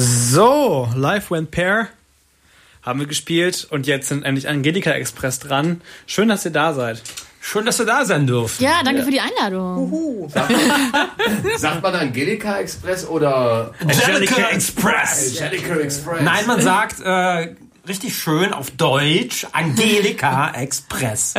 So, Life Went Pair haben wir gespielt und jetzt sind endlich Angelika Express dran. Schön, dass ihr da seid. Schön, dass ihr da sein dürft. Ja, danke für die Einladung. Sagt man, sagt man Angelika Express oder Angelica Express. Angelica Express? Nein, man sagt äh, richtig schön auf Deutsch Angelika Express.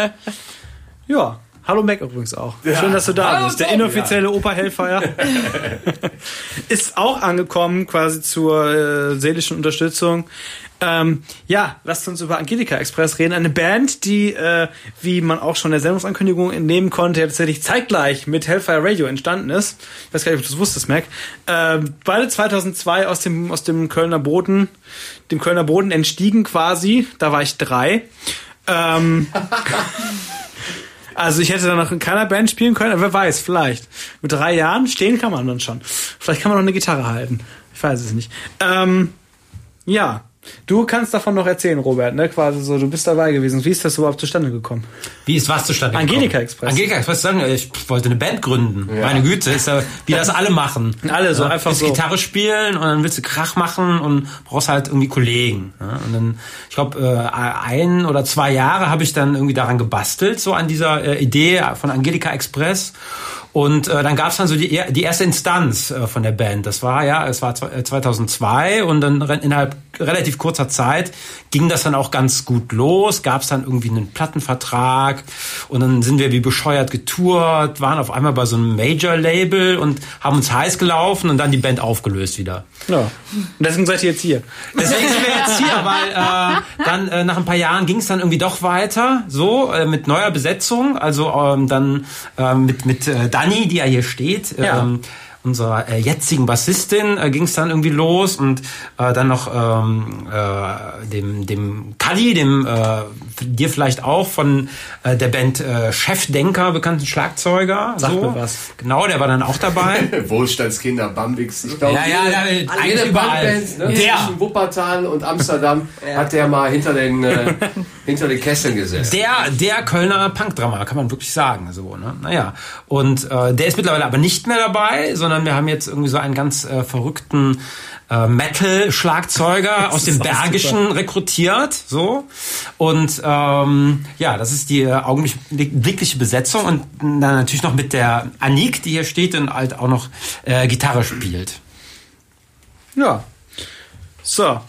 Ja, hallo Mac übrigens auch. Schön, dass du da Hallo, bist. Der inoffizielle Opa Hellfire ist auch angekommen quasi zur äh, seelischen Unterstützung. Ähm, ja, lasst uns über Angelika Express reden. Eine Band, die, äh, wie man auch schon der Sendungsankündigung entnehmen konnte, ja tatsächlich zeitgleich mit Hellfire Radio entstanden ist. Ich weiß gar nicht, ob du das wusstest, Mac. Ähm, beide 2002 aus dem, aus dem Kölner Boden, dem Kölner Boden entstiegen quasi. Da war ich drei. Ähm, also ich hätte dann noch in keiner Band spielen können, aber wer weiß, vielleicht. Mit drei Jahren stehen kann man dann schon. Vielleicht kann man noch eine Gitarre halten. Ich weiß es nicht. Ähm, ja. Du kannst davon noch erzählen, Robert, ne? Quasi so, du bist dabei gewesen. Wie ist das überhaupt zustande gekommen? Wie ist was zustande gekommen? Angelika Express. Angelika Express, sagen, ich wollte eine Band gründen. Meine Güte, ist ja, wie das alle machen. Alle so, einfach willst so. Gitarre spielen und dann willst du Krach machen und brauchst halt irgendwie Kollegen. Ja? Und dann, ich glaube, äh, ein oder zwei Jahre habe ich dann irgendwie daran gebastelt, so an dieser äh, Idee von Angelika Express. Und äh, dann gab es dann so die, die erste Instanz äh, von der Band. Das war ja, es war zwe- äh, 2002 und dann innerhalb relativ kurzer Zeit ging das dann auch ganz gut los. Gab es dann irgendwie einen Plattenvertrag und dann sind wir wie bescheuert getourt, waren auf einmal bei so einem Major-Label und haben uns heiß gelaufen und dann die Band aufgelöst wieder. Ja. Und deswegen seid ihr jetzt hier. Deswegen sind wir jetzt hier, weil äh, dann äh, nach ein paar Jahren ging es dann irgendwie doch weiter, so äh, mit neuer Besetzung, also ähm, dann äh, mit mit äh, Dani, die ja hier steht. Ja. Ähm, unserer äh, jetzigen Bassistin äh, ging es dann irgendwie los und äh, dann noch ähm, äh, dem dem Kali, dem äh, dir vielleicht auch von äh, der Band äh, Chefdenker bekannten Schlagzeuger. Sag so. mir was. Genau, der war dann auch dabei. Wohlstandskinder, Bambix. Ich glaube, Ja, ja, ja, jede, jede überall. Punkband ne, Der. zwischen Wuppertal und Amsterdam hat der mal hinter den, äh, hinter den Kesseln gesessen. Der, der Kölner Punkdrama, kann man wirklich sagen. So, ne? Naja. Und äh, der ist mittlerweile aber nicht mehr dabei, sondern wir haben jetzt irgendwie so einen ganz äh, verrückten äh, Metal-Schlagzeuger aus dem Bergischen rekrutiert. So. Und ähm, ja, das ist die äh, augenblickliche Besetzung. Und dann natürlich noch mit der Anik, die hier steht und halt auch noch äh, Gitarre spielt. Ja. So.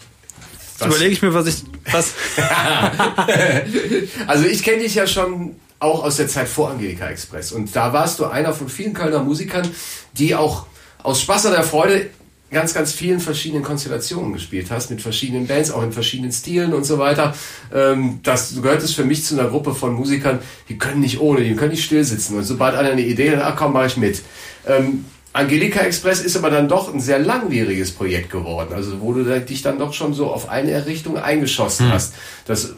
Jetzt überlege ich mir, was ich. Was? Also ich kenne dich ja schon auch aus der Zeit vor Angelika Express. Und da warst du einer von vielen Kölner Musikern, die auch aus Spaß an der Freude ganz, ganz vielen verschiedenen Konstellationen gespielt hast, mit verschiedenen Bands, auch in verschiedenen Stilen und so weiter. Ähm, das du gehörtest für mich zu einer Gruppe von Musikern, die können nicht ohne, die können nicht still sitzen. Und sobald einer eine Idee hat, komm, mach ich mit. Ähm, Angelika Express ist aber dann doch ein sehr langwieriges Projekt geworden, also wo du dich dann doch schon so auf eine Richtung eingeschossen hast. Das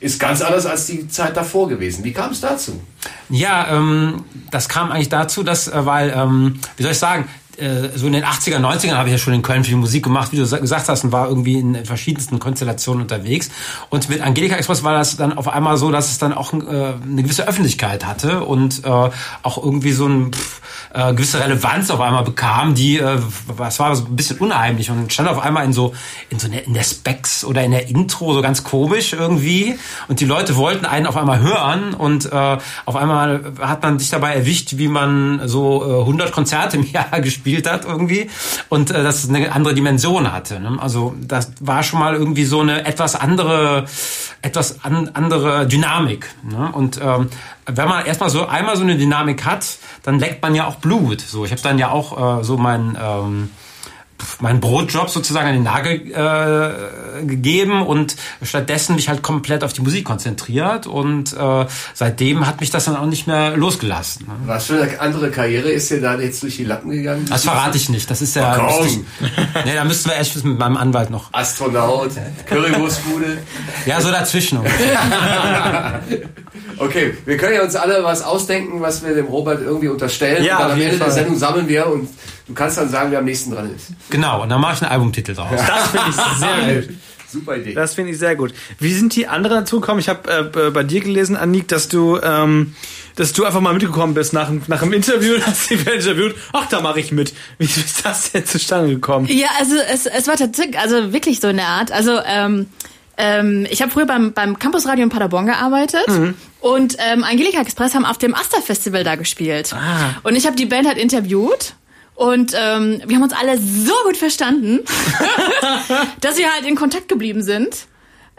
ist ganz anders als die Zeit davor gewesen. Wie kam es dazu? Ja, ähm, das kam eigentlich dazu, dass, äh, weil, ähm, wie soll ich sagen, so in den 80er, 90ern habe ich ja schon in Köln viel Musik gemacht, wie du sa- gesagt hast, und war irgendwie in verschiedensten Konstellationen unterwegs. Und mit Angelika Express war das dann auf einmal so, dass es dann auch äh, eine gewisse Öffentlichkeit hatte und äh, auch irgendwie so ein pff, äh, gewisse Relevanz auf einmal bekam, die, äh, was war so ein bisschen unheimlich und stand auf einmal in so, in so der, in der Specs oder in der Intro so ganz komisch irgendwie und die Leute wollten einen auf einmal hören und äh, auf einmal hat man sich dabei erwischt, wie man so äh, 100 Konzerte im Jahr gespielt hat irgendwie und äh, das eine andere Dimension hatte. Ne? Also das war schon mal irgendwie so eine etwas andere, etwas an, andere Dynamik. Ne? Und ähm, wenn man erstmal so einmal so eine Dynamik hat, dann leckt man ja auch Blut. So, ich habe dann ja auch äh, so mein ähm, meinen Brotjob sozusagen an den Nagel äh, gegeben und stattdessen mich halt komplett auf die Musik konzentriert und äh, seitdem hat mich das dann auch nicht mehr losgelassen. Ne? Was für eine andere Karriere ist dir da jetzt durch die Lappen gegangen? Das verrate ich nicht. Das ist ja. Ach, komm. nee, da müssten wir echt mit meinem Anwalt noch. Astronaut, Currywurstbude. Ja, so dazwischen. Okay, wir können ja uns alle was ausdenken, was wir dem Robert irgendwie unterstellen. Ja, und dann am Ende der Fall. Sendung sammeln wir und du kannst dann sagen, wer am nächsten dran ist. genau. Und dann mache ich einen Albumtitel draus. Das finde ich sehr gut. Super Idee. Das finde ich sehr gut. Wie sind die anderen dazu gekommen? Ich habe äh, bei dir gelesen, Anik, dass du, ähm, dass du einfach mal mitgekommen bist nach, nach einem Interview, hast du interviewt. Ach, da mache ich mit. Wie ist das denn zustande gekommen? Ja, also es, es war tatsächlich, also wirklich so in der Art. Also ähm, ähm, ich habe früher beim, beim Campusradio in Paderborn gearbeitet Mhm. und ähm, Angelika Express haben auf dem Asta Festival da gespielt. Ah. Und ich habe die Band halt interviewt und ähm, wir haben uns alle so gut verstanden, dass wir halt in Kontakt geblieben sind.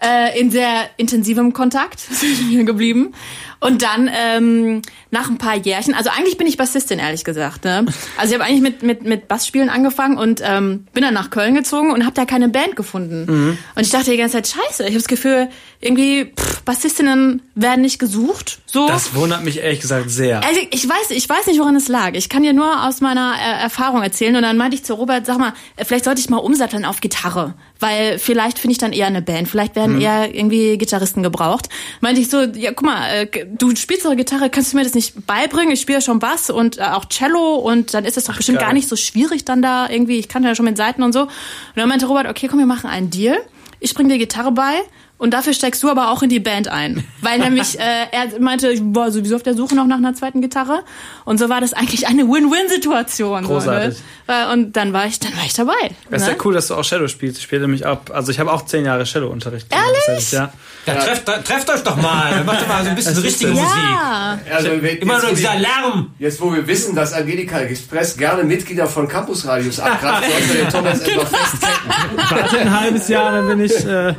Äh, in sehr intensivem Kontakt sind wir geblieben. Und dann ähm, nach ein paar Jährchen, also eigentlich bin ich Bassistin, ehrlich gesagt. Ne? Also ich habe eigentlich mit, mit, mit Bassspielen angefangen und ähm, bin dann nach Köln gezogen und habe da keine Band gefunden. Und ich dachte die ganze Zeit, scheiße, ich habe das Gefühl, irgendwie pff, Bassistinnen werden nicht gesucht. So. Das wundert mich ehrlich gesagt sehr. Also ich weiß, ich weiß nicht, woran es lag. Ich kann dir nur aus meiner äh, Erfahrung erzählen. Und dann meinte ich zu Robert, sag mal, äh, vielleicht sollte ich mal umsatteln auf Gitarre. Weil vielleicht finde ich dann eher eine Band. Vielleicht werden eher irgendwie Gitarristen gebraucht. Meinte ich so, ja, guck mal, äh, du spielst doch Gitarre, kannst du mir das nicht beibringen? Ich spiele ja schon Bass und äh, auch Cello und dann ist das doch bestimmt geil. gar nicht so schwierig dann da irgendwie. Ich kann ja schon mit Seiten und so. Und dann meinte Robert, okay, komm, wir machen einen Deal. Ich bring dir Gitarre bei. Und dafür steigst du aber auch in die Band ein. Weil nämlich, äh, er meinte, ich war sowieso auf der Suche noch nach einer zweiten Gitarre. Und so war das eigentlich eine Win-Win-Situation. Großartig. So, ne? Weil- Und dann war ich, dann war ich dabei. Das ist ne? ja cool, dass du auch Cello spielst. Ich spiele nämlich ab. Also ich habe auch zehn Jahre Cello-Unterricht. Ehrlich? Ja. Ja, trefft, trefft euch doch mal. Macht doch mal so ein bisschen richtige? Musik. Ja. Also, wenn- Immer nur dieser wir- Lärm. Jetzt, wo wir wissen, dass Angelika Express gerne Mitglieder von Campusradios abgreift, sollten wir den Thomas etwas festketten. Warte ein halbes Jahr, dann bin ich, äh,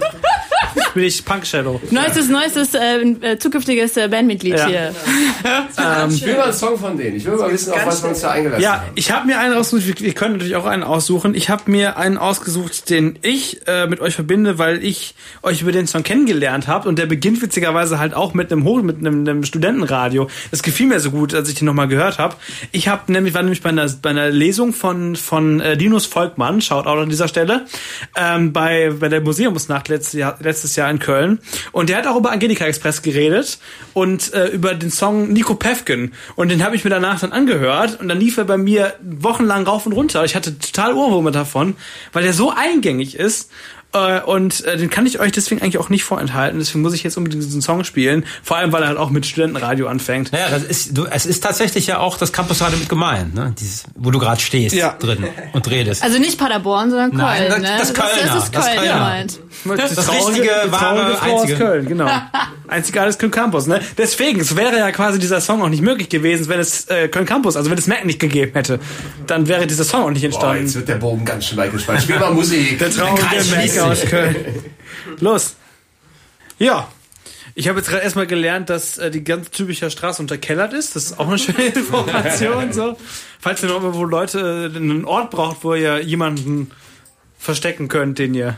bin ich Punk-Cello. Neuestes, neuestes, äh, äh, zukünftiges äh, Bandmitglied Ja. hier. Ich will mal einen Song von denen. Ich will mal wissen, auf was wir uns da eingelassen Ja, haben. ich habe mir einen ausgesucht. Wir, wir können natürlich auch einen aussuchen. Ich habe mir einen ausgesucht, den ich äh, mit euch verbinde, weil ich euch über den Song kennengelernt habe. Und der beginnt witzigerweise halt auch mit einem Hoch, mit einem, einem Studentenradio. Das gefiel mir so gut, als ich den nochmal gehört habe. Ich habe nämlich war nämlich bei einer, bei einer Lesung von von äh, Linus Volkmann, schaut auch an dieser Stelle, ähm, bei bei der Museumsnacht letztes Jahr, letztes Jahr in Köln. Und der hat auch über Angelika Express geredet und äh, über den Song Nico Pefken. Und den habe ich mir danach dann angehört und dann lief er bei mir wochenlang rauf und runter. Ich hatte total Ohrwürmer davon, weil der so eingängig ist. Äh, Und äh, den kann ich euch deswegen eigentlich auch nicht vorenthalten. Deswegen muss ich jetzt unbedingt diesen Song spielen. Vor allem, weil er halt auch mit Studentenradio anfängt. Naja, das ist, du, es ist tatsächlich ja auch das Campusradio mit gemeint, ne? Dieses, wo du gerade stehst Ja. drin und redest. Also nicht Paderborn, sondern Köln. Nein, das- ne? das Kölner, Das ist das Köln Kölner. gemeint. Das richtige, die wahre, Frau aus einzige. Köln, genau. Einzigartiges Köln Campus, ne? Deswegen, es wäre ja quasi dieser Song auch nicht möglich gewesen, wenn es äh, Köln Campus, also wenn es Mac nicht gegeben hätte, dann wäre dieser Song auch nicht Boah, entstanden. jetzt wird der Bogen ganz schön weit gespannt. Spiel mal Musik. Der traurige Mac aus. Köln. Los. Ja. Ich habe jetzt gerade erstmal gelernt, dass äh, die ganz typische Straße unterkellert ist. Das ist auch eine schöne Information. So. Falls ihr noch irgendwo Leute äh, einen Ort braucht, wo ihr jemanden verstecken könnt, den ihr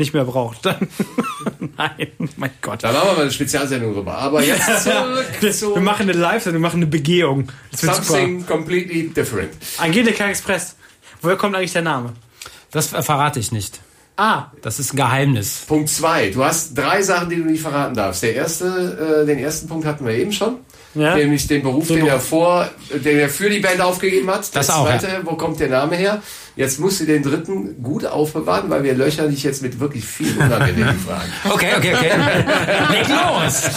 nicht mehr braucht, dann nein, mein Gott. Da machen wir mal eine Spezialsendung drüber. Aber jetzt zurück zu Wir machen eine live wir machen eine Begehung. Das something completely different. Angelika Express. Woher kommt eigentlich der Name? Das verrate ich nicht. Ah, Das ist ein Geheimnis. Punkt zwei. Du hast drei Sachen, die du nicht verraten darfst. Der erste, äh, den ersten Punkt hatten wir eben schon. Ja. Nämlich den Beruf, den, er vor, den er für die Band aufgegeben hat. Das der auch, zweite, wo kommt der Name her? Jetzt musst du den dritten gut aufbewahren, weil wir löchern dich jetzt mit wirklich viel unangenehmen Fragen. Okay, okay, okay. Leg los!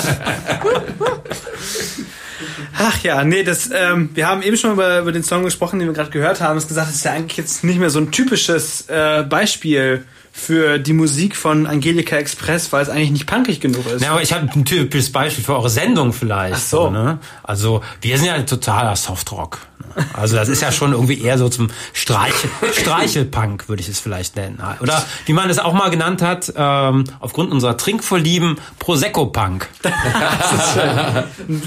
Ach ja, nee, das, ähm, wir haben eben schon über, über den Song gesprochen, den wir gerade gehört haben. Es gesagt, das ist ja eigentlich jetzt nicht mehr so ein typisches äh, Beispiel für die Musik von Angelika Express, weil es eigentlich nicht punkig genug ist. Ja, aber ich habe ein typisches Beispiel für eure Sendung vielleicht. Ach so. Ne? Also wir sind ja ein totaler Softrock. Also das ist ja schon irgendwie eher so zum Streichel, Streichelpunk, würde ich es vielleicht nennen. Oder wie man es auch mal genannt hat, ähm, aufgrund unserer Trinkvorlieben, Prosecco-Punk.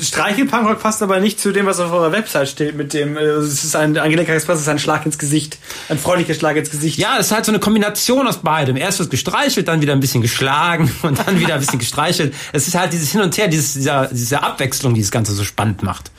Streichelpunkrock passt aber nicht zu dem, was auf eurer Website steht, mit dem, äh, es ist ein, Angelika Express ist ein Schlag ins Gesicht. Ein freundlicher Schlag ins Gesicht. Ja, es ist halt so eine Kombination aus beidem. Erst wird gestreichelt, dann wieder ein bisschen geschlagen und dann wieder ein bisschen gestreichelt. Es ist halt dieses Hin und Her, dieses, dieser, diese Abwechslung, die das Ganze so spannend macht.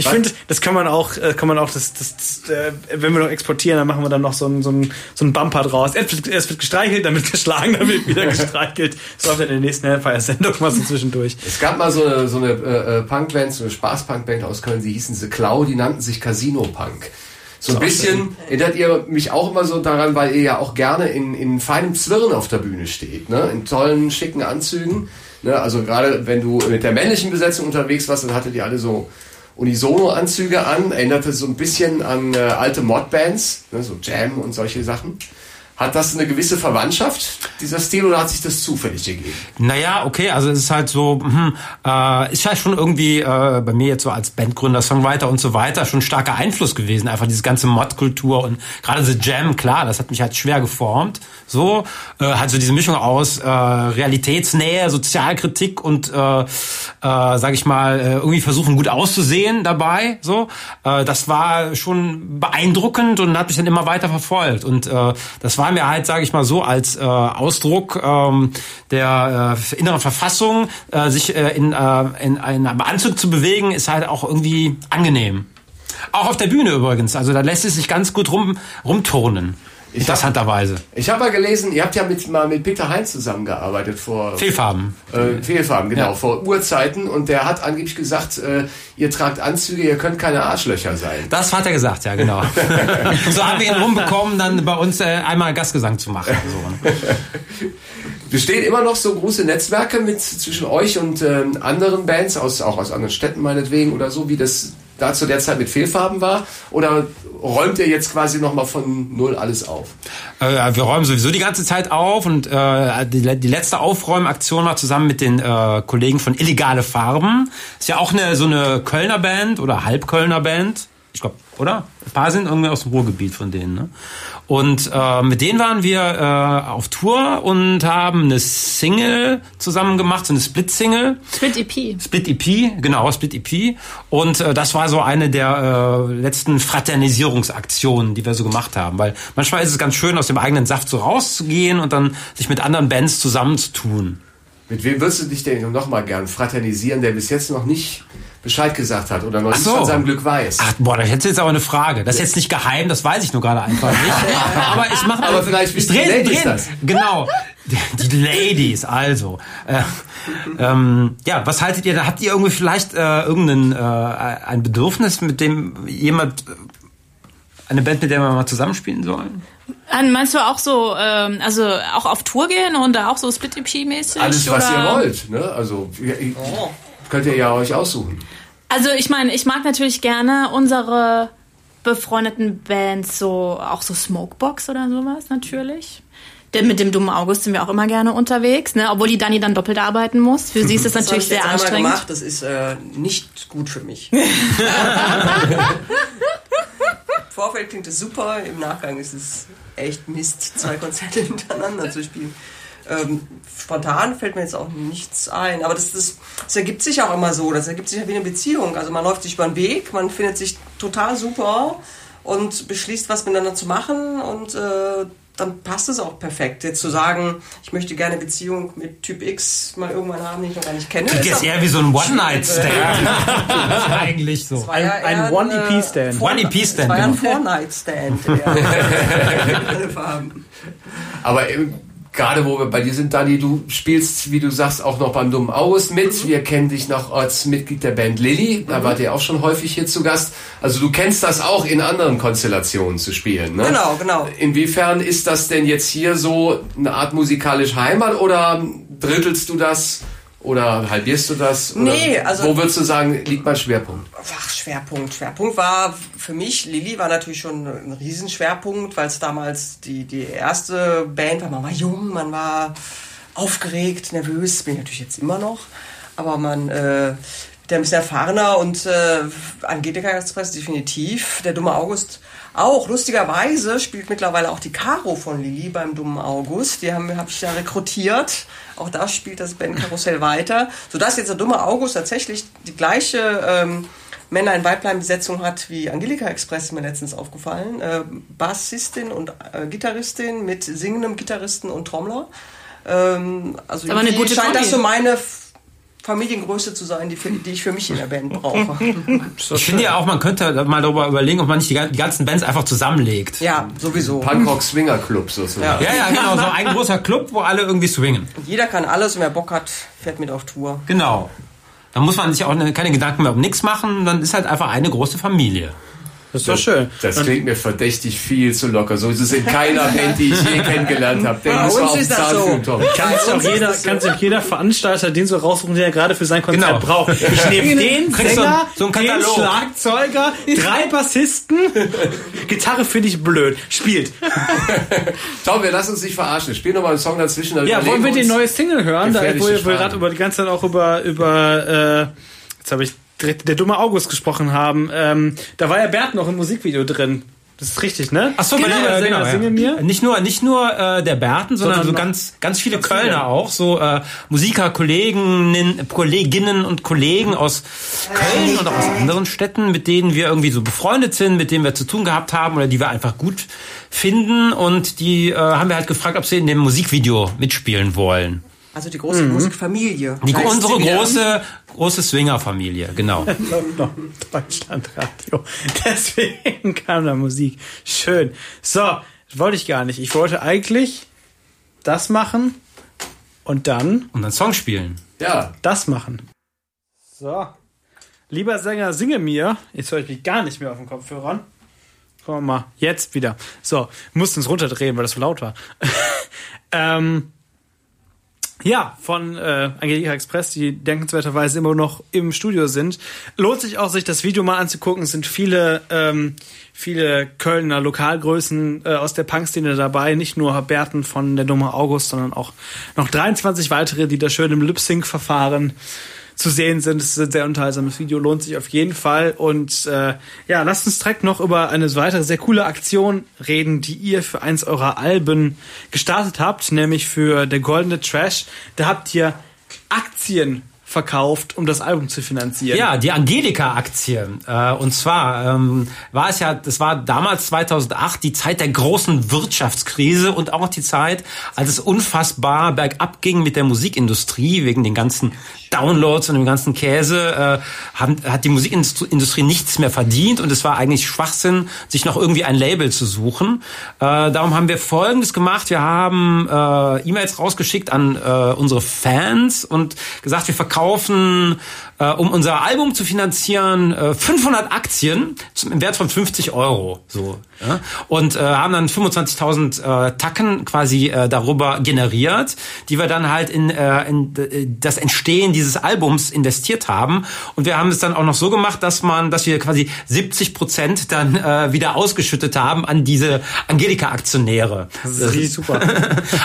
Ich finde, das kann man auch, äh, kann man auch, das, das, das äh, wenn wir noch exportieren, dann machen wir dann noch so einen so einen, so einen Bumper draus. Erst wird, erst wird gestreichelt, dann wird geschlagen, dann wird wieder gestreichelt. Das läuft dann in der nächsten Hellfire-Sendung mal so zwischendurch. Es gab mal so eine, so eine äh, äh, Punkband, so eine Spaß-Punkband aus Köln, die hießen The Cloud, die nannten sich Casino Punk. So ein bisschen erinnert ihr mich auch immer so daran, weil ihr ja auch gerne in, in feinem Zwirren auf der Bühne steht, ne? in tollen, schicken Anzügen. Ne? Also gerade wenn du mit der männlichen Besetzung unterwegs warst, dann hattet ihr alle so Unisono-Anzüge an, erinnerte so ein bisschen an äh, alte Modbands, ne? so Jam und solche Sachen. Hat das eine gewisse Verwandtschaft, dieser Stil, oder hat sich das zufällig gegeben? Naja, okay, also es ist halt so, hm, äh, ist halt schon irgendwie äh, bei mir jetzt so als Bandgründer, Songwriter und so weiter schon starker Einfluss gewesen. Einfach diese ganze Mod-Kultur und gerade The Jam, klar, das hat mich halt schwer geformt. So, äh, halt so diese Mischung aus äh, Realitätsnähe, Sozialkritik und, äh, äh, sag ich mal, äh, irgendwie versuchen gut auszusehen dabei. So, äh, das war schon beeindruckend und hat mich dann immer weiter verfolgt. Und äh, das war mir halt, sage ich mal so, als äh, Ausdruck ähm, der äh, inneren Verfassung, äh, sich äh, in, äh, in einem Anzug zu bewegen, ist halt auch irgendwie angenehm. Auch auf der Bühne übrigens. Also da lässt es sich ganz gut rum, rumturnen. Interessanterweise. Ich habe mal gelesen, ihr habt ja mit, mal mit Peter Heinz zusammengearbeitet vor Fehlfarben. äh, Fehlfarben, genau, Ja. vor Urzeiten und der hat angeblich gesagt, äh, ihr tragt Anzüge, ihr könnt keine Arschlöcher sein. Das hat er gesagt, ja genau. so haben wir ihn rumbekommen, dann bei uns äh, einmal Gastgesang zu machen. So. Bestehen immer noch so große Netzwerke mit zwischen euch und ähm, anderen Bands, aus, auch aus anderen Städten meinetwegen oder so, wie das da zu der Zeit mit Fehlfarben war? Oder räumt ihr jetzt quasi nochmal von null alles auf? Äh, wir räumen sowieso die ganze Zeit auf und äh, die, die letzte Aufräumaktion war zusammen mit den äh, Kollegen von Illegale Farben. Ist ja auch eine so eine Kölner Band oder Halbkölner Band. Ich glaube, oder? Ein paar sind irgendwie aus dem Ruhrgebiet von denen. Ne? Und äh, mit denen waren wir äh, auf Tour und haben eine Single zusammen gemacht, so eine Split-Single. Split EP. Split EP, genau, Split EP. Und äh, das war so eine der äh, letzten Fraternisierungsaktionen, die wir so gemacht haben. Weil manchmal ist es ganz schön, aus dem eigenen Saft so rauszugehen und dann sich mit anderen Bands zusammenzutun. Mit wem würdest du dich denn nochmal gern fraternisieren, der bis jetzt noch nicht Bescheid gesagt hat oder noch nicht so. von seinem Glück weiß? Ach, boah, da hättest du jetzt aber eine Frage. Das ist jetzt nicht geheim, das weiß ich nur gerade einfach nicht. aber ich mache Aber vielleicht ich drehe drehen. das. Genau. Die Ladies, also. Äh, ähm, ja, was haltet ihr da? Habt ihr irgendwie vielleicht äh, irgendein äh, ein Bedürfnis, mit dem jemand eine Band, mit der wir mal zusammenspielen sollen? Meinst du auch so, ähm, also auch auf Tour gehen und da auch so Split EP-mäßig? Alles, was oder? ihr wollt. Ne? Also ihr, ihr, könnt ihr ja euch aussuchen. Also ich meine, ich mag natürlich gerne unsere befreundeten Bands, so auch so Smokebox oder sowas natürlich. Denn mit dem dummen August sind wir auch immer gerne unterwegs, ne? Obwohl die Dani dann doppelt arbeiten muss. Für sie ist das Das natürlich ich sehr anstrengend. gemacht. Das ist äh, nicht gut für mich. Vorfeld klingt es super, im Nachgang ist es echt Mist, zwei Konzerte hintereinander zu spielen. Ähm, spontan fällt mir jetzt auch nichts ein, aber das, das, das ergibt sich auch immer so, das ergibt sich ja wie eine Beziehung. Also man läuft sich über den Weg, man findet sich total super und beschließt, was miteinander zu machen und äh, dann passt es auch perfekt. Jetzt zu sagen, ich möchte gerne eine Beziehung mit Typ X mal irgendwann haben, den ich noch gar nicht kenne. Klingt ist eher wie so ein One-Night-Stand. Eigentlich so. ja Ein- ein One-EP-Stand. One-EP-Stand, Das war ja ein genau. Four-Night-Stand. Ja. Alle Farben. Aber ähm, gerade wo wir bei dir sind, Dani, du spielst, wie du sagst, auch noch beim Dummen August mit. Wir kennen dich noch als Mitglied der Band Lilly. Da wart ihr auch schon häufig hier zu Gast. Also du kennst das auch in anderen Konstellationen zu spielen, ne? Genau, genau. Inwiefern ist das denn jetzt hier so eine Art musikalische Heimat oder drittelst du das oder halbierst du das? Oder Nee, also- Wo würdest du sagen, liegt mein Schwerpunkt? Ach, Schwerpunkt. Schwerpunkt war für mich, Lilly war natürlich schon ein Riesenschwerpunkt, weil es damals die, die erste Band war. Man war jung, man war aufgeregt, nervös, bin ich natürlich jetzt immer noch. Aber man, äh, der ein bisschen erfahrener und äh, Angelika Express definitiv. Der dumme August auch. Lustigerweise spielt mittlerweile auch die Caro von Lilly beim dummen August. Die haben habe ich ja rekrutiert. Auch da spielt das Bandkarussell weiter. Sodass jetzt der dumme August tatsächlich die gleiche ähm, Männer in Weiblein-Besetzung hat wie Angelika Express, ist mir letztens aufgefallen. Äh, Bassistin und äh, Gitarristin mit singendem Gitarristen und Trommler. Ähm, also Aber eine gute scheint Kombi. das so meine Familiengröße zu sein, die, für, die ich für mich in der Band brauche. Ich finde ja auch, man könnte mal darüber überlegen, ob man nicht die, gan- die ganzen Bands einfach zusammenlegt. ja, sowieso. Punkrock Swinger Club sozusagen. Ja, ja, genau, so ein großer Club, wo alle irgendwie swingen. Jeder kann alles und wer Bock hat, fährt mit auf Tour. Genau. Da muss man sich auch ne- keine Gedanken mehr um nichts machen, dann ist halt einfach eine große Familie. Das ist doch schön. Das Und- klingt mir verdächtig viel zu locker. So ist es in keiner Band, die ich je kennengelernt habe. Der Bei muss uns auf den ist das so. Kann sich auch jeder, kann sich jeder Veranstalter den so raussuchen, den er gerade für sein Konzert Genau. braucht. Ich nehme den Kriegst so Sänger, ein- so einen den. Schlagzeuger, drei Bassisten. Gitarre finde ich blöd. Spielt. Tom, wir lassen uns nicht verarschen. Spiel noch mal einen Song dazwischen. Ja, wollen wir die neue Single hören? Da, wo Fragen. gerade über die ganze Zeit auch über, über äh, jetzt habe ich direkt der dumme August gesprochen haben. Ähm, da war ja Bert noch im Musikvideo drin. Das ist richtig, ne? Ach so, genau, äh, Sänger, genau, ja. mir. Nicht nur, nicht nur äh, der Berten, sondern, Sondern so ganz, ganz viele ganz Kölner viele. auch, so äh, Musiker, Kolleginnen, Kolleginnen und Kollegen aus Köln und auch aus anderen Städten, mit denen wir irgendwie so befreundet sind, mit denen wir zu tun gehabt haben oder die wir einfach gut finden und die äh, haben wir halt gefragt, ob sie in dem Musikvideo mitspielen wollen. Also die große Musikfamilie. Die, unsere große, große Swingerfamilie, genau. London, Deutschlandradio. Deswegen kam da Musik. Schön. So, das wollte ich gar nicht. Ich wollte eigentlich das machen und dann Und dann Song spielen. Ja, das machen. So. Lieber Sänger, singe mir. Jetzt höre ich mich gar nicht mehr auf den Kopfhörern. Gucken wir mal. Jetzt wieder. So, mussten es runterdrehen, weil das so laut war. ähm, ja, von äh, Angelika Express, die denkenswerterweise immer noch im Studio sind. Lohnt sich auch, sich das Video mal anzugucken. Es sind viele, ähm, viele Kölner Lokalgrößen äh, aus der Punkszene dabei. Nicht nur Berten von der Nummer August, sondern auch noch 23 weitere, die da schön im Lip-Sync-Verfahren zu sehen sind. Es ist ein sehr unterhaltsames Video, lohnt sich auf jeden Fall. Und äh, ja, lasst uns direkt noch über eine weitere sehr coole Aktion reden, die ihr für eins eurer Alben gestartet habt, nämlich für der Goldene Trash. Da habt ihr Aktien verkauft, um das Album zu finanzieren. Ja, die Angelika-Aktie. Äh, und zwar ähm, war es ja, das war damals 2008 die Zeit der großen Wirtschaftskrise und auch die Zeit, als es unfassbar bergab ging mit der Musikindustrie wegen den ganzen Downloads und dem ganzen Käse. Äh, haben, hat die Musikindustrie nichts mehr verdient und es war eigentlich Schwachsinn, sich noch irgendwie ein Label zu suchen. Äh, darum haben wir Folgendes gemacht. Wir haben äh, E-Mails rausgeschickt an äh, unsere Fans und gesagt, wir verkaufen, äh, um unser Album zu finanzieren, äh, 500 Aktien zum im Wert von 50 Euro. So, ja? Und äh, haben dann 25.000 äh, Tacken quasi äh, darüber generiert, die wir dann halt in, äh, in äh, das Entstehen dieses Albums investiert haben. Und wir haben es dann auch noch so gemacht, dass man, dass wir quasi 70 Prozent dann äh, wieder ausgeschüttet haben an diese Angelika-Aktionäre. Das ist richtig super.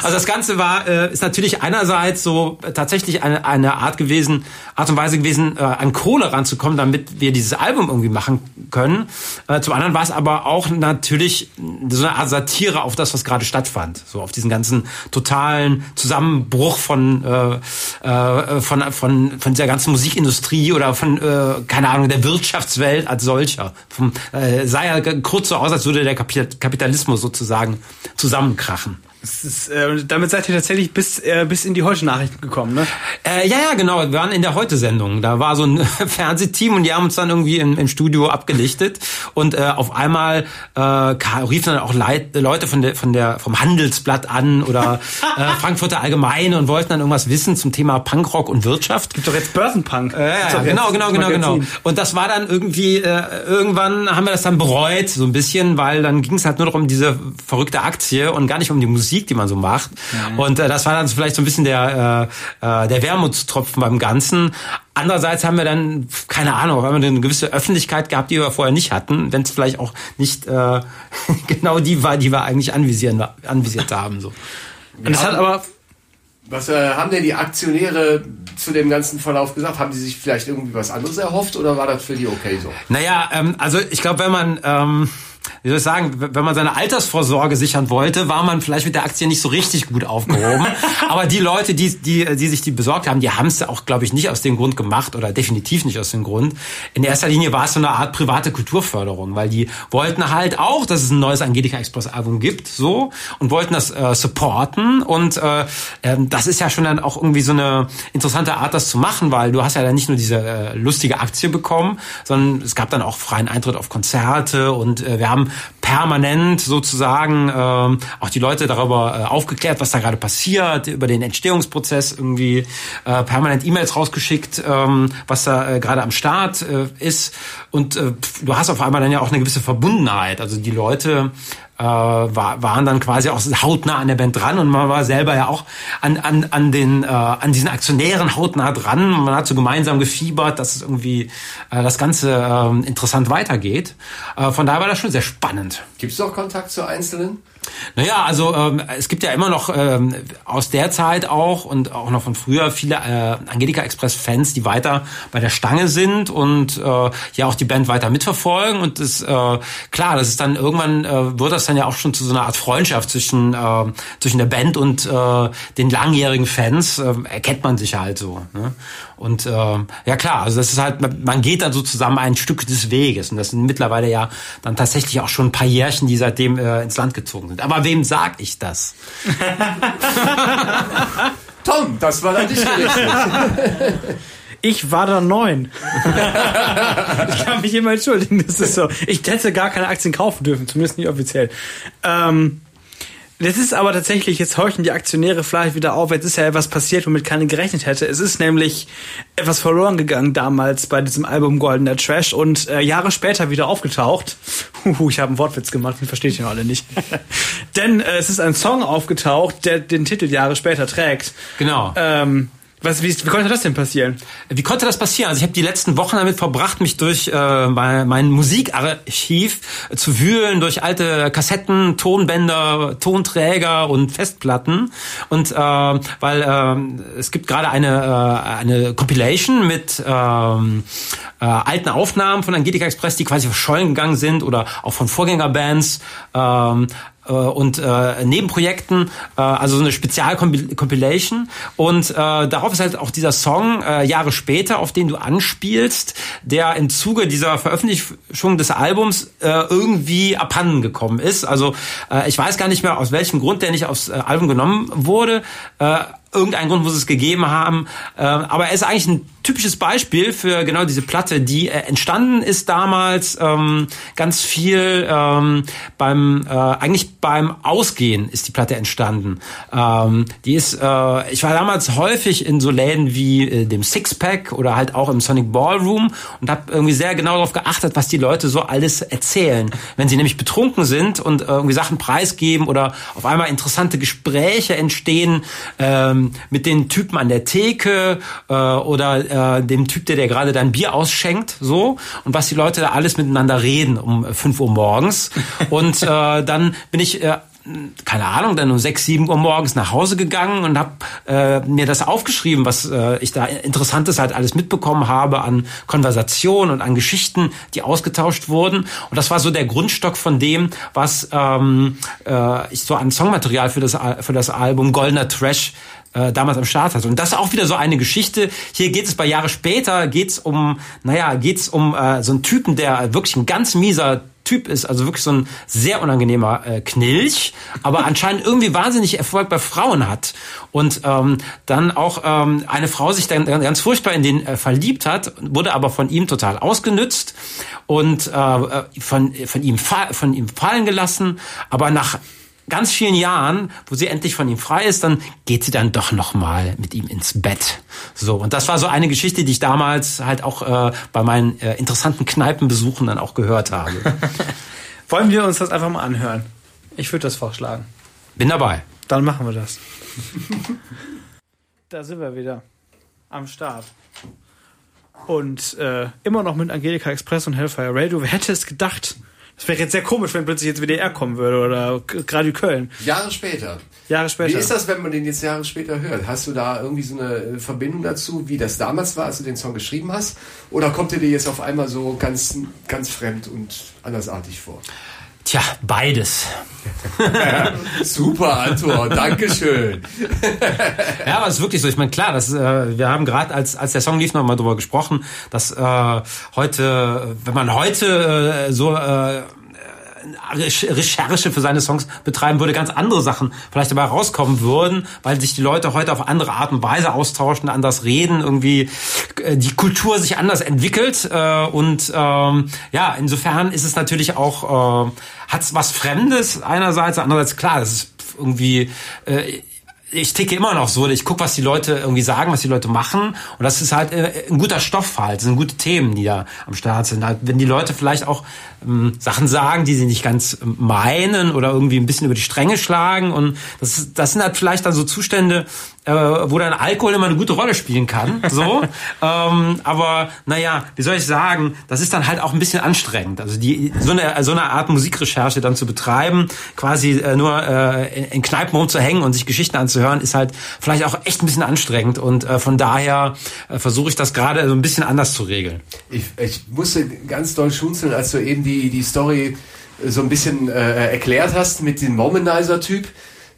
Also das Ganze war, äh, ist natürlich einerseits so äh, tatsächlich eine, eine Art gewesen, Art und Weise gewesen, äh, an Kohle ranzukommen, damit wir dieses Album irgendwie machen können. Äh, zum anderen war es aber auch natürlich so eine Art Satire auf das, was gerade stattfand. So auf diesen ganzen totalen Zusammenbruch von, äh, äh, von, von, von dieser ganzen Musikindustrie oder von, äh, keine Ahnung, der Wirtschaftswelt als solcher. Vom, äh, sah ja kurz so aus, als würde der Kapi- Kapitalismus sozusagen zusammenkrachen. Ist, äh, damit seid ihr tatsächlich bis, äh, bis in die Heute-Nachrichten gekommen, ne? Äh, ja, ja, genau. Wir waren in der Heute-Sendung. Da war so ein Fernsehteam und die haben uns dann irgendwie im, im Studio abgelichtet. Und äh, auf einmal äh, riefen dann auch Leit, Leute von der, von der, vom Handelsblatt an oder äh, Frankfurter Allgemeine und wollten dann irgendwas wissen zum Thema Punkrock und Wirtschaft. Gibt doch jetzt Börsenpunk. Ja, ja, ja, genau, genau, das genau, genau. Magazin. Und das war dann irgendwie, äh, irgendwann haben wir das dann bereut, so ein bisschen, weil dann ging es halt nur noch um diese verrückte Aktie und gar nicht um die Musik, die man so macht. Und äh, das war dann vielleicht so ein bisschen der, äh, äh, der Wermutstropfen beim Ganzen. Andererseits haben wir dann, keine Ahnung, haben wir eine gewisse Öffentlichkeit gehabt, die wir vorher nicht hatten, wenn es vielleicht auch nicht äh, genau die war, die wir eigentlich anvisieren, anvisiert haben. So. Und es hat aber Was äh, haben denn die Aktionäre zu dem ganzen Verlauf gesagt? Haben die sich vielleicht irgendwie was anderes erhofft oder war das für die okay so? Naja, ähm, also ich glaube, wenn man, ähm, wie soll ich sagen, wenn man seine Altersvorsorge sichern wollte, war man vielleicht mit der Aktie nicht so richtig gut aufgehoben. Aber die Leute, die, die, die sich die besorgt haben, die haben es auch, glaube ich, nicht aus dem Grund gemacht oder definitiv nicht aus dem Grund. In erster Linie war es so eine Art private Kulturförderung, weil die wollten halt auch, dass es ein neues Angelika Express Album gibt, so, und wollten das äh, supporten. Und äh, ähm, das ist ja schon dann auch irgendwie so eine interessante Art, das zu machen, weil du hast ja dann nicht nur diese äh, lustige Aktie bekommen, sondern es gab dann auch freien Eintritt auf Konzerte und äh, wir haben haben permanent sozusagen ähm, auch die Leute darüber äh, aufgeklärt, was da gerade passiert, über den Entstehungsprozess irgendwie äh, permanent E-Mails rausgeschickt, ähm, was da äh, gerade am Start äh, ist. Und äh, du hast auf einmal dann ja auch eine gewisse Verbundenheit. Also die Leute äh, war, waren dann quasi auch hautnah an der Band dran und man war selber ja auch an, an, an, den, äh, an diesen Aktionären hautnah dran. Man hat so gemeinsam gefiebert, dass es irgendwie äh, das Ganze äh, interessant weitergeht. Äh, von daher war das schon sehr spannend. Gibt es noch Kontakt zu Einzelnen? Naja, also ähm, es gibt ja immer noch ähm, aus der Zeit auch und auch noch von früher viele äh, Angelika Express-Fans, die weiter bei der Stange sind und äh, ja auch die Band weiter mitverfolgen. Und das, äh, klar, das ist dann irgendwann äh, wird das dann ja auch schon zu so einer Art Freundschaft zwischen, äh, zwischen der Band und äh, den langjährigen Fans. Äh, erkennt man sich halt so. Ne? Und äh, ja klar, also das ist halt, man geht dann so zusammen ein Stück des Weges. Und das sind mittlerweile ja dann tatsächlich auch schon ein paar Jährchen, die seitdem äh, ins Land gezogen sind. Aber wem sag ich das? Tom, das war an dich gerichtet. Ich war da neun. ich kann mich immer entschuldigen. Das ist so. Ich hätte gar keine Aktien kaufen dürfen, zumindest nicht offiziell. Ähm, das ist aber tatsächlich, jetzt horchen die Aktionäre vielleicht wieder auf, jetzt ist ja etwas passiert, womit keiner gerechnet hätte. Es ist nämlich etwas verloren gegangen damals bei diesem Album Goldener Trash und äh, Jahre später wieder aufgetaucht. Huhu, ich habe einen Wortwitz gemacht, den versteht ihr alle nicht. Denn äh, es ist ein Song aufgetaucht, der den Titel Jahre später trägt. Genau. Ähm, was, wie, wie konnte das denn passieren? Wie konnte das passieren? Also ich habe die letzten Wochen damit verbracht, mich durch äh, mein, Musikarchiv äh, zu wühlen, durch alte Kassetten, Tonbänder, Tonträger und Festplatten. Und äh, weil äh, es gibt gerade eine, äh, eine Compilation mit ähm, äh, alten Aufnahmen von Angelika Express, die quasi verschollen gegangen sind oder auch von Vorgängerbands. Ähm, äh, und äh, Nebenprojekten, äh, also so eine Spezialcompilation. Und äh, darauf ist halt auch dieser Song äh, Jahre später, auf den du anspielst, der im Zuge dieser Veröffentlichung des Albums äh, irgendwie abhanden gekommen ist. Also äh, ich weiß gar nicht mehr, aus welchem Grund der nicht aufs äh, Album genommen wurde. Äh, irgendeinen Grund muss es gegeben haben. Äh, aber er ist eigentlich ein typisches Beispiel für genau diese Platte, die äh, entstanden ist damals ähm, ganz viel ähm, beim äh, eigentlich beim Ausgehen ist die Platte entstanden. Ähm, die ist, äh, ich war damals häufig in so Läden wie äh, dem Sixpack oder halt auch im Sonic Ballroom und habe irgendwie sehr genau darauf geachtet, was die Leute so alles erzählen. Wenn sie nämlich betrunken sind und äh, irgendwie Sachen preisgeben oder auf einmal interessante Gespräche entstehen ähm, mit den Typen an der Theke äh, oder äh, dem Typ, der dir gerade dein Bier ausschenkt, so und was die Leute da alles miteinander reden um 5 Uhr morgens. Und äh, dann bin ich äh, keine Ahnung, dann um sechs, sieben Uhr morgens nach Hause gegangen und habe äh, mir das aufgeschrieben, was äh, ich da Interessantes halt alles mitbekommen habe an Konversationen und an Geschichten, die ausgetauscht wurden. Und das war so der Grundstock von dem, was ähm, äh, ich so an Songmaterial für das, für das Album Goldener Trash äh, damals am Start hatte. Und das ist auch wieder so eine Geschichte. Hier geht es bei Jahre später, geht's um, naja, geht's um äh, so einen Typen, der wirklich ein ganz mieser Typ ist, also wirklich so ein sehr unangenehmer äh, Knilch, aber anscheinend irgendwie wahnsinnig Erfolg bei Frauen hat und ähm, dann auch ähm, eine Frau sich dann ganz furchtbar in den äh, verliebt hat, wurde aber von ihm total ausgenützt und äh, von von ihm von ihm fallen gelassen, aber nach ganz vielen Jahren, wo sie endlich von ihm frei ist, dann geht sie dann doch noch mal mit ihm ins Bett. So und das war so eine Geschichte, die ich damals halt auch äh, bei meinen äh, interessanten Kneipenbesuchen dann auch gehört habe. Wollen wir uns das einfach mal anhören? Ich würde das vorschlagen. Bin dabei. Dann machen wir das. da sind wir wieder am Start. Und äh, immer noch mit Angelika Express und Hellfire Radio. Wer hätte es gedacht? Das wäre jetzt sehr komisch, wenn plötzlich jetzt WDR kommen würde oder Radio Köln. Jahre später. Jahre später. Wie ist das, wenn man den jetzt Jahre später hört? Hast du da irgendwie so eine Verbindung dazu, wie das damals war, als du den Song geschrieben hast? Oder kommt er dir jetzt auf einmal so ganz, ganz fremd und andersartig vor? Tja, beides. Super Antwort, Dankeschön. ja, aber es ist wirklich so. Ich meine, klar, das, äh, wir haben gerade, als, als der Song lief, noch mal drüber gesprochen, dass äh, heute, wenn man heute äh, so äh, Recherche für seine Songs betreiben würde, ganz andere Sachen vielleicht dabei rauskommen würden, weil sich die Leute heute auf andere Art und Weise austauschen, anders reden, irgendwie äh, die Kultur sich anders entwickelt äh, und ähm, ja, insofern ist es natürlich auch, äh, hat es was Fremdes einerseits, andererseits klar, das ist irgendwie äh, ich ticke immer noch so, ich gucke, was die Leute irgendwie sagen, was die Leute machen und das ist halt äh, ein guter Stoff halt, das sind gute Themen, die da am Start sind. Halt, wenn die Leute vielleicht auch ähm, Sachen sagen, die sie nicht ganz ähm, meinen oder irgendwie ein bisschen über die Stränge schlagen und das, das sind halt vielleicht dann so Zustände, äh, wo dann Alkohol immer eine gute Rolle spielen kann. So, ähm, aber naja, wie soll ich sagen, das ist dann halt auch ein bisschen anstrengend. Also die so eine so eine Art Musikrecherche dann zu betreiben, quasi äh, nur äh, in Kneipen rumzuhängen und sich Geschichten anzuhören, ist halt vielleicht auch echt ein bisschen anstrengend und äh, von daher äh, versuche ich das gerade so ein bisschen anders zu regeln. Ich, ich musste ganz doll schmunzeln, als du eben die die Story so ein bisschen äh, erklärt hast mit dem Womanizer-Typ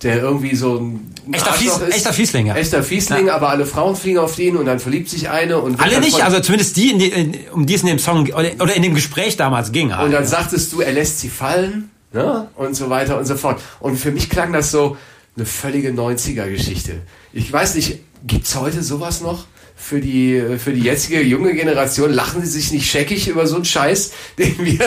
der irgendwie so ein echter, Fies, ist. echter Fiesling, ja. Echter Fiesling, ja. aber alle Frauen fliegen auf den und dann verliebt sich eine und alle nicht, also zumindest die, in die in, um die es in dem Song oder in dem Gespräch damals ging. Und dann sagtest du, er lässt sie fallen, ne? Und so weiter und so fort. Und für mich klang das so eine völlige 90er-Geschichte. Ich weiß nicht, gibt's heute sowas noch? für die, für die jetzige junge Generation lachen sie sich nicht scheckig über so einen Scheiß, den wir,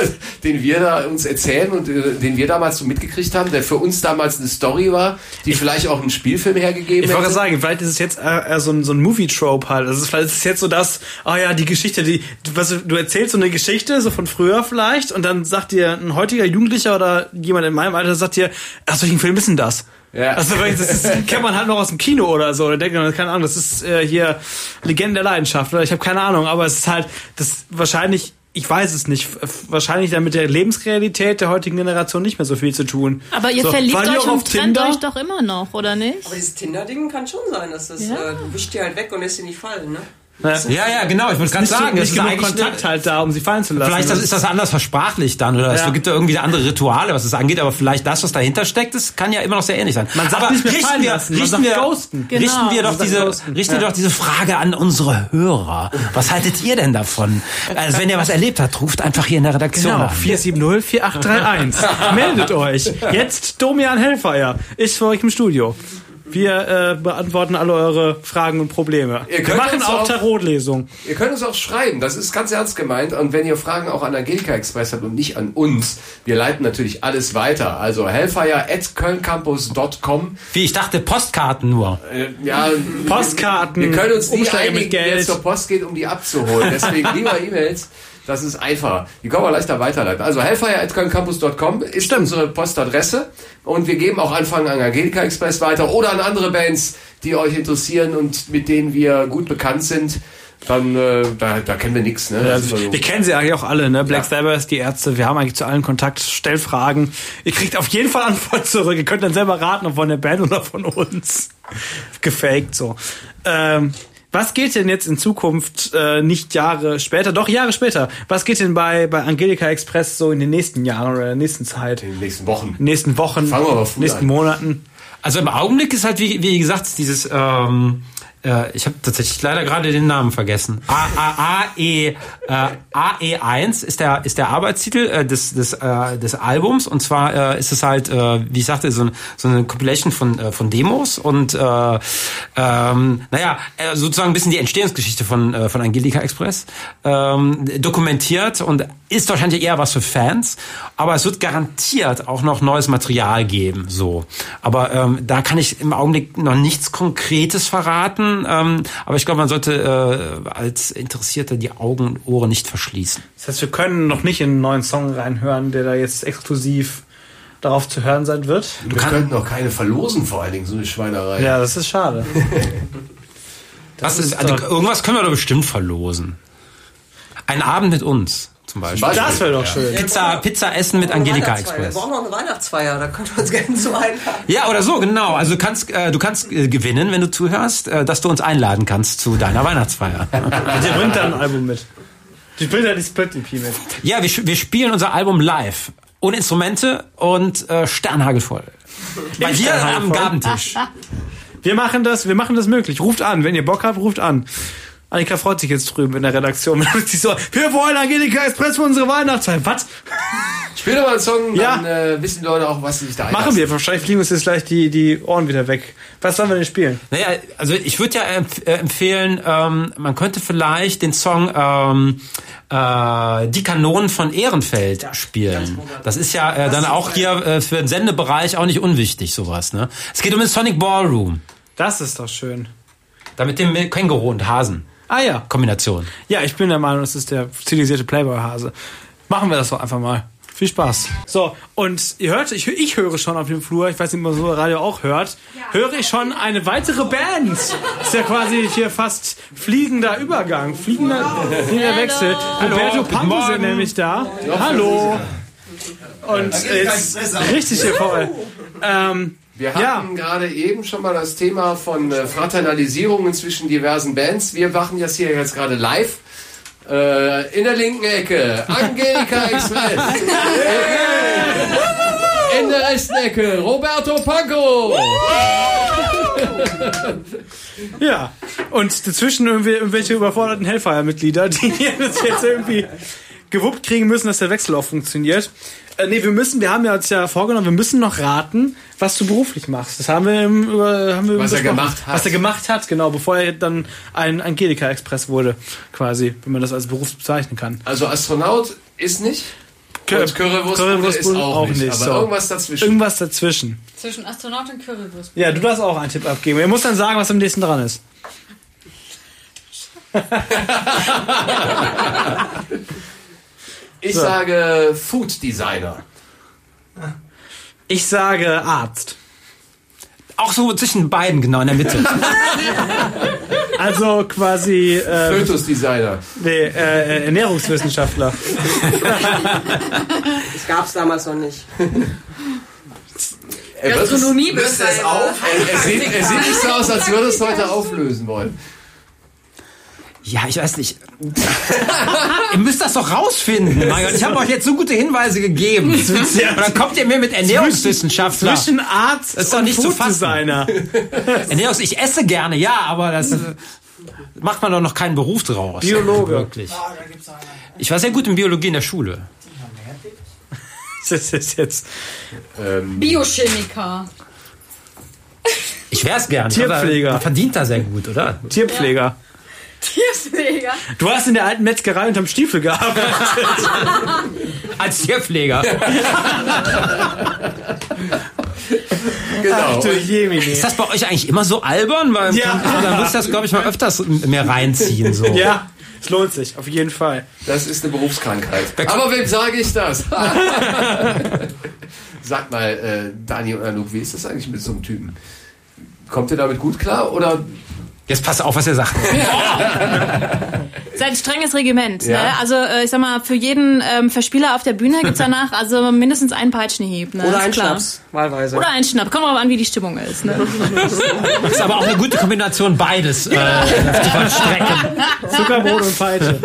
den wir da uns erzählen und äh, den wir damals so mitgekriegt haben, der für uns damals eine Story war, die ich, vielleicht auch einen Spielfilm hergegeben Ich wollte sagen, vielleicht ist es jetzt eher so ein, so ein Movie-Trope halt. Also vielleicht ist es jetzt so das, ah oh ja, die Geschichte, die, was, du erzählst so eine Geschichte, so von früher vielleicht, und dann sagt dir ein heutiger Jugendlicher oder jemand in meinem Alter, sagt dir, ach, solchen Film ist denn das? Ja. Also das ist, kennt man halt noch aus dem Kino oder so. Oder denkt man, keine Ahnung, das ist äh, hier Legende der Leidenschaft oder ich habe keine Ahnung, aber es ist halt das wahrscheinlich ich weiß es nicht. Wahrscheinlich dann mit der Lebensrealität der heutigen Generation nicht mehr so viel zu tun. Aber ihr so, verliebt euch und trennt Tinder? euch doch immer noch, oder nicht? Aber dieses Tinder-Ding kann schon sein, dass das, ja. äh, du wischst dir halt weg und lässt sie nicht fallen, ne? Ja, ja, genau. Ich wollte gerade sagen, nicht genug Kontakt halt da, um sie fallen zu lassen. Vielleicht das, ist das anders versprachlicht dann oder ja. es gibt da irgendwie andere Rituale, was es angeht, aber vielleicht das, was dahinter steckt, das kann ja immer noch sehr ähnlich sein. Man sagt aber nicht mehr richten wir, lassen, richten wir, ghosten. Genau. richten wir doch diese, richten ja. wir doch diese Frage an unsere Hörer. Was haltet ihr denn davon? Also wenn ihr was erlebt habt, ruft einfach hier in der Redaktion genau, an. 470 4831. Meldet euch. Jetzt Domian Hellfeier ist für euch im Studio. Wir äh, beantworten alle eure Fragen und Probleme. Wir machen auch, Tarotlesung. Ihr könnt uns auch schreiben, das ist ganz ernst gemeint. Und wenn ihr Fragen auch an Angelika Express habt und nicht an uns, wir leiten natürlich alles weiter. Also hellfire at kölncampus.com. Wie ich dachte, Postkarten nur. Äh, ja, Postkarten. Wir können uns nicht einigen, wer zur Post geht, um die abzuholen. Deswegen lieber E-Mails. Das ist einfacher. Die können wir leichter weiterleiten. Also hellfire.kölncampus.com ist Stimmt. unsere Postadresse. Und wir geben auch Anfang an Angelika Express weiter oder an andere Bands, die euch interessieren und mit denen wir gut bekannt sind dann äh, da, da kennen wir nichts. Ne? Ja, also, wir kennen sie eigentlich auch alle, ne? Black ja. Sabbath, die Ärzte, wir haben eigentlich zu allen Kontakt, stellt Fragen. Ihr kriegt auf jeden Fall Antwort zurück. Ihr könnt dann selber raten, ob von der Band oder von uns. Gefaked so. Ähm, was geht denn jetzt in Zukunft, äh, nicht Jahre später, doch Jahre später, was geht denn bei, bei Angelika Express so in den nächsten Jahren oder in der nächsten Zeit? In den nächsten Wochen. In den nächsten Wochen, Fangen wir aber nächsten an. Monaten. Also im Augenblick ist halt, wie, wie gesagt, dieses ähm, äh, ich habe tatsächlich leider gerade den Namen vergessen. A, A, A, E, äh, AE1 ist der, ist der Arbeitstitel äh, des, des, äh, des Albums. Und zwar äh, ist es halt, äh, wie ich sagte, so, so eine Compilation von, äh, von Demos und äh, ähm, naja, äh, sozusagen ein bisschen die Entstehungsgeschichte von, äh, von Angelika Express ähm, dokumentiert und ist wahrscheinlich eher was für Fans, aber es wird garantiert auch noch neues Material geben. So, aber ähm, da kann ich im Augenblick noch nichts Konkretes verraten. Ähm, aber ich glaube, man sollte äh, als Interessierte die Augen und Ohren nicht verschließen. Das heißt, wir können noch nicht in einen neuen Song reinhören, der da jetzt exklusiv darauf zu hören sein wird. Du wir könnten auch keine verlosen, vor allen Dingen, so eine Schweinerei. Ja, das ist schade. das ist, also, irgendwas können wir doch bestimmt verlosen. Ein Abend mit uns zum Beispiel. Das wäre doch schön. Pizza, Pizza essen mit Angelika Express. Wir brauchen noch eine Weihnachtsfeier, da könnt ihr uns gerne zu einladen. Ja, oder so, genau. Also du kannst, äh, du kannst äh, gewinnen, wenn du zuhörst, äh, dass du uns einladen kannst zu deiner Weihnachtsfeier. Der bringt dann ein Album mit. Die bringt ja die Split-EP mit. Ja, wir, wir spielen unser Album live. Ohne Instrumente und äh, sternhagelvoll. Bei dir am Gabentisch. Wir machen das, wir machen das möglich. Ruft an, wenn ihr Bock habt, ruft an. Annika freut sich jetzt drüben in der Redaktion. Sie so, wir wollen Angelika Express für unsere Weihnachtszeit. Was? Spiel doch mal einen Song, Ja. dann äh, wissen die Leute auch, was sie sich da Machen einlassen. wir. Wahrscheinlich fliegen uns jetzt gleich die, die Ohren wieder weg. Was sollen wir denn spielen? Naja, also ich würde ja empf äh, empfehlen, ähm, man könnte vielleicht den Song ähm, äh, Die Kanonen von Ehrenfeld spielen. Das ist ja äh, dann auch hier äh, für den Sendebereich auch nicht unwichtig, sowas. Ne? Es geht um den Sonic Ballroom. Das ist doch schön. Da mit dem Känguru und Hasen. Ah ja. Kombination. Ja, ich bin der Meinung, das ist der stilisierte Playboy-Hase. Machen wir das doch einfach mal. Viel Spaß. So, und ihr hört, ich, ich höre schon auf dem Flur, ich weiß nicht, ob man so Radio auch hört, höre ich schon eine weitere Band. Ist ja quasi hier fast fliegender Übergang, fliegender, fliegender Wechsel. Roberto guten Panko sind nämlich da. Hallo. Und jetzt richtig hier voll. Ähm, Wir hatten Ja. gerade eben schon mal das Thema von äh, Fraternalisierungen zwischen diversen Bands. Wir machen das hier jetzt gerade live. Äh, in der linken Ecke Angelika Express. in der rechten Ecke Roberto Panko. Ja, und dazwischen irgendwie irgendwelche überforderten Hellfire-Mitglieder, die das jetzt irgendwie gewuppt kriegen müssen, dass der Wechsel auch funktioniert. Äh, nee, wir müssen, wir haben ja uns ja vorgenommen, wir müssen noch raten, was du beruflich machst. Das haben wir im, über, haben wir Was er gemacht hat. Was er gemacht hat, genau, bevor er dann ein Angelika Express wurde, quasi, wenn man das als Beruf bezeichnen kann. Also Astronaut ist nicht. Und Currywurstbude ist auch, nicht. Aber so. irgendwas dazwischen. Irgendwas dazwischen. Zwischen Astronaut und Currywurst. Ja, du darfst auch einen Tipp abgeben. Er muss dann sagen, was am nächsten dran ist. ich sage Food Designer. Ich sage Arzt. Auch so zwischen beiden, genau in der Mitte. Also quasi äh, Fötus Designer. nee, äh, Ernährungswissenschaftler. Das gab es damals noch nicht. Er wird es- Gastronomie Löst er es auf? Er, er, sieht, er sieht nicht so aus, als würde es heute auflösen wollen. Ja, ich weiß nicht. ihr müsst das doch rausfinden. Mein Gott, ich habe euch jetzt so gute Hinweise gegeben. Und dann kommt ihr mir mit Ernährungswissenschaftler. Zwischen Arzt Das ist doch und nicht zu Food fassen. Designer. Ernährungs ich esse gerne, ja, aber das äh, macht man doch noch keinen Beruf draus. Biologe. Wirklich. Ich war sehr gut in Biologie in der Schule. Das ist jetzt Biochemiker. Ich wär's gern. Tierpfleger. Verdient da sehr gut, oder? Tierpfleger. Tierpfleger. Du hast in der alten Metzgerei unterm Stiefel gearbeitet. Als Tierpfleger. Genau. Du Jemini. Ist das bei euch eigentlich immer so albern? Weil Ja. dann muss ich das, glaube ich, mal öfters mehr reinziehen. So. Ja, es lohnt sich, auf jeden Fall. Das ist eine Berufskrankheit. Aber wem sage ich das? Sag mal, äh, Dani und Anouk, wie ist das eigentlich mit so einem Typen? Kommt ihr damit gut klar oder Jetzt passt auf, was ihr sagt. Sein strenges Regiment. Ja. Ne? Also äh, ich sag mal, für jeden ähm, Verspieler auf der Bühne gibt's danach also mindestens einen Peitschenhieb. Ne? Oder Ist ein klar. Schnaps, wahlweise. Oder ein Schnapp. Kommt drauf an, wie die Stimmung ist. Ne? Das ist aber auch eine gute Kombination, beides äh, zu. Zuckerbrot und Peitsche.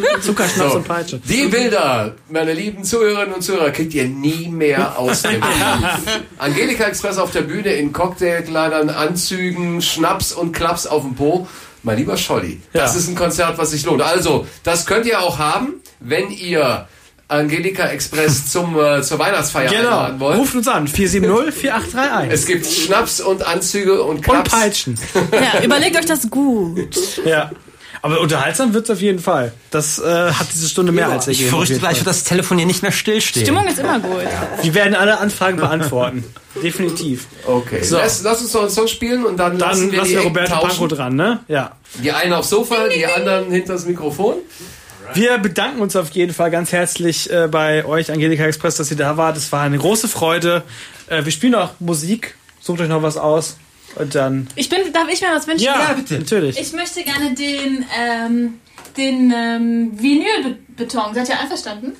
Zuckerschnaps So. und Peitsche. Die Bilder, meine lieben Zuhörerinnen und Zuhörer, kriegt ihr nie mehr aus dem. Angelika Express auf der Bühne in Cocktailkleidern, Anzügen, Schnaps und Klaps auf dem Po. Mein lieber Scholli, das Ja. ist ein Konzert, was sich lohnt. Also, das könnt ihr auch haben, wenn ihr Angelika Express zum, äh, zur Weihnachtsfeier einladen Genau. wollt. Ruft uns an. 470-4831. Es gibt Schnaps und Anzüge und Und Klaps. Peitschen. Ja, überlegt euch das gut. Ja. Aber unterhaltsam wird's auf jeden Fall. Das äh, hat diese Stunde mehr als Ich ergeben. auf fürchte gleich, wird das Telefon hier nicht mehr stillstehen. Stimmung ist immer gut. Die werden alle Anfragen beantworten. Definitiv. Okay, So. lass, lass uns noch einen Song spielen und dann, Dann lassen wir lassen die wir Roberto. Panko dran, ne? Ja. Die einen aufs Sofa, die anderen hinter das Mikrofon. Wir bedanken uns auf jeden Fall ganz herzlich äh, bei euch, Angelika Express, dass ihr da wart. Es war eine große Freude. Äh, wir spielen auch Musik. Sucht euch noch was aus. Und dann. Ich bin, darf ich mir was wünschen? Ja, bitte. Natürlich. Ich möchte gerne den, ähm, den ähm, Vinylbeton. Seid ihr einverstanden?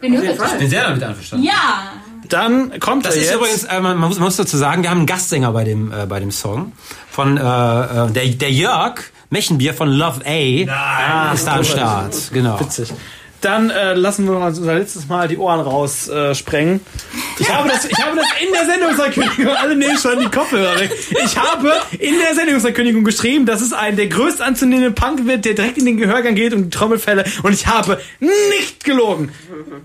Vinylbeton? Ich bin sehr damit einverstanden. Ja. Dann kommt Das er ist jetzt. übrigens, äh, man, muss, man muss dazu sagen, wir haben einen Gastsänger bei dem, äh, bei dem Song. Von äh, äh, der, der Jörg Mechenbier von Love A ist da am Start. Genau. Witzig. Dann äh, lassen wir noch unser letztes Mal die Ohren raussprengen. Äh, sprengen. ich, habe das, ich habe das in der Sendungsankündigung, alle nehmen schon die Kopfhörer weg. Ich habe in der Sendungsankündigung geschrieben, dass es ein der größt anzunehmende Punk wird, der direkt in den Gehörgang geht und die Trommelfälle. Und ich habe nicht gelogen.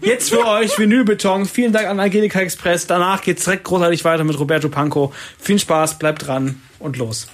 Jetzt für euch Vinylbeton. Vielen Dank an Angelika Express. Danach geht's direkt großartig weiter mit Roberto Panko. Viel Spaß, bleibt dran und los.